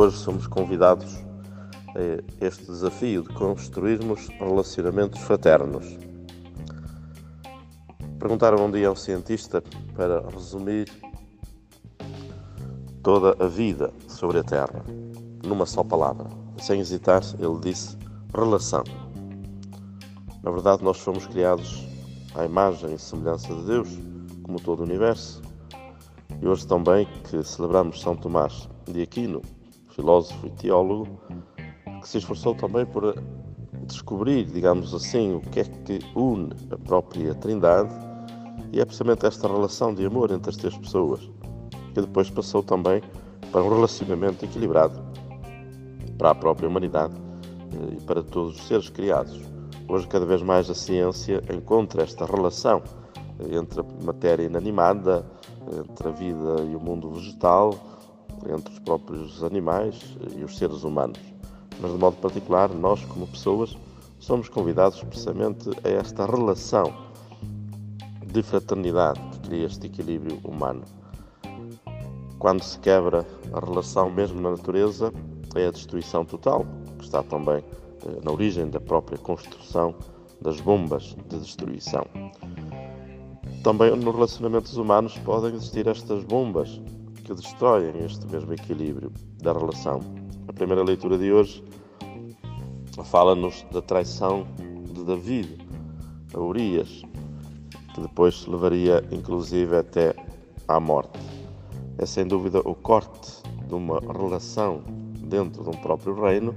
Hoje somos convidados a este desafio de construirmos relacionamentos fraternos. Perguntaram um dia a um cientista para resumir toda a vida sobre a Terra numa só palavra. Sem hesitar, ele disse relação. Na verdade, nós fomos criados à imagem e semelhança de Deus, como todo o universo. E hoje também que celebramos São Tomás de Aquino, filósofo e teólogo, que se esforçou também por descobrir, digamos assim, o que é que une a própria Trindade, e é precisamente esta relação de amor entre as três pessoas, que depois passou também para um relacionamento equilibrado para a própria humanidade eh, e para todos os seres criados. Hoje, cada vez mais, a ciência encontra esta relação entre a matéria inanimada, entre a vida e o mundo vegetal, entre os próprios animais e os seres humanos. Mas, de modo particular, nós, como pessoas, somos convidados precisamente a esta relação de fraternidade que cria este equilíbrio humano. Quando se quebra a relação mesmo na natureza, é a destruição total, que está também eh, na origem da própria construção das bombas de destruição. Também nos relacionamentos humanos podem existir estas bombas que destroem este mesmo equilíbrio da relação. A primeira leitura de hoje fala-nos da traição de David a Urias, que depois levaria inclusive até à morte. É sem dúvida o corte de uma relação dentro de um próprio reino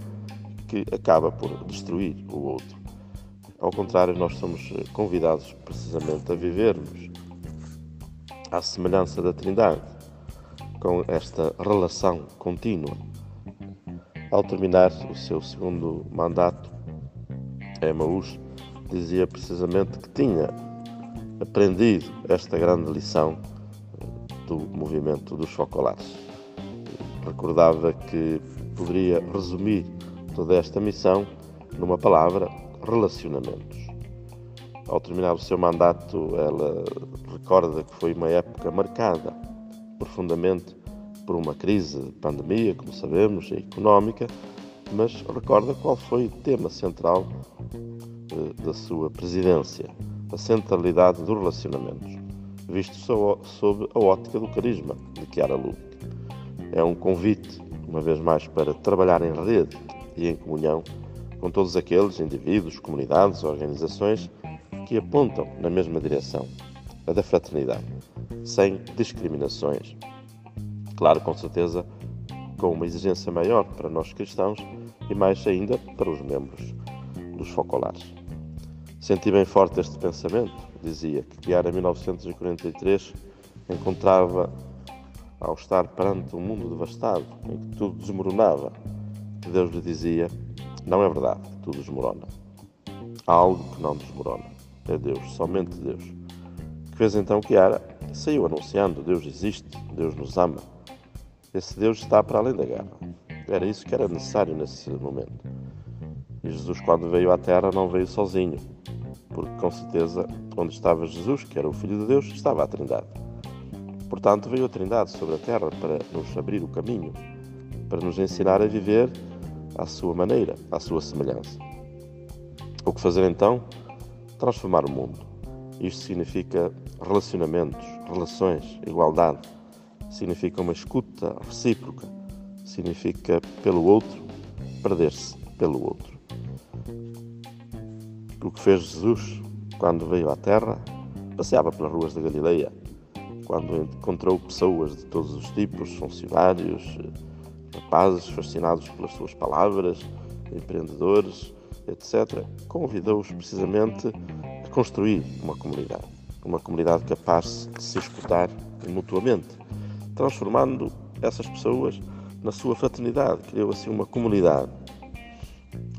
que acaba por destruir o outro. Ao contrário, nós somos convidados precisamente a vivermos à semelhança da Trindade, com esta relação contínua. Ao terminar o seu segundo mandato, Emaús dizia precisamente que tinha aprendido esta grande lição do movimento dos focolares. Recordava que poderia resumir toda esta missão numa palavra: relacionamentos. Ao terminar o seu mandato, ela recorda que foi uma época marcada profundamente por uma crise de pandemia, como sabemos, económica, mas recorda qual foi o tema central eh, da sua presidência, a centralidade dos relacionamentos, visto sob a ótica do carisma de Chiara Luke. É um convite, uma vez mais, para trabalhar em rede e em comunhão com todos aqueles indivíduos, comunidades, organizações que apontam na mesma direção, a da fraternidade, sem discriminações. Claro, com certeza, com uma exigência maior para nós cristãos e mais ainda para os membros dos focolares. Senti bem forte este pensamento, dizia, que em 1943, encontrava ao estar perante um mundo devastado, em que tudo desmoronava, que Deus lhe dizia não é verdade tudo desmorona. Há algo que não desmorona. É Deus, somente Deus. Que fez então Kiara? Saiu anunciando: Deus existe, Deus nos ama. Esse Deus está para além da guerra. Era isso que era necessário nesse momento. E Jesus, quando veio à Terra, não veio sozinho, porque com certeza, onde estava Jesus, que era o Filho de Deus, estava a Trindade. Portanto, veio a Trindade sobre a Terra para nos abrir o caminho, para nos ensinar a viver à sua maneira, à sua semelhança. O que fazer então? Transformar o mundo. Isto significa relacionamentos, relações, igualdade. Significa uma escuta recíproca. Significa pelo outro, perder-se pelo outro. O que fez Jesus quando veio à Terra? Passeava pelas ruas da Galileia, quando encontrou pessoas de todos os tipos, funcionários, rapazes fascinados pelas suas palavras, empreendedores, etc., convidou-os precisamente a construir uma comunidade. Uma comunidade capaz de se escutar mutuamente, transformando essas pessoas na sua fraternidade. Criou assim uma comunidade.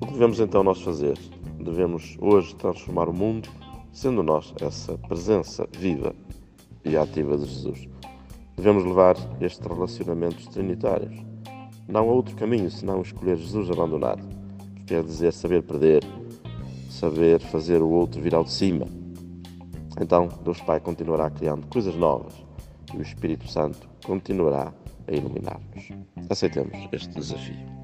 O que devemos então nós fazer? Devemos hoje transformar o mundo, sendo nós essa presença viva e ativa de Jesus. Devemos levar estes relacionamentos trinitários não há outro caminho senão escolher Jesus abandonado, que quer dizer saber perder, saber fazer o outro vir ao de cima. Então, Deus Pai continuará criando coisas novas e o Espírito Santo continuará a iluminar-nos. Aceitemos este desafio.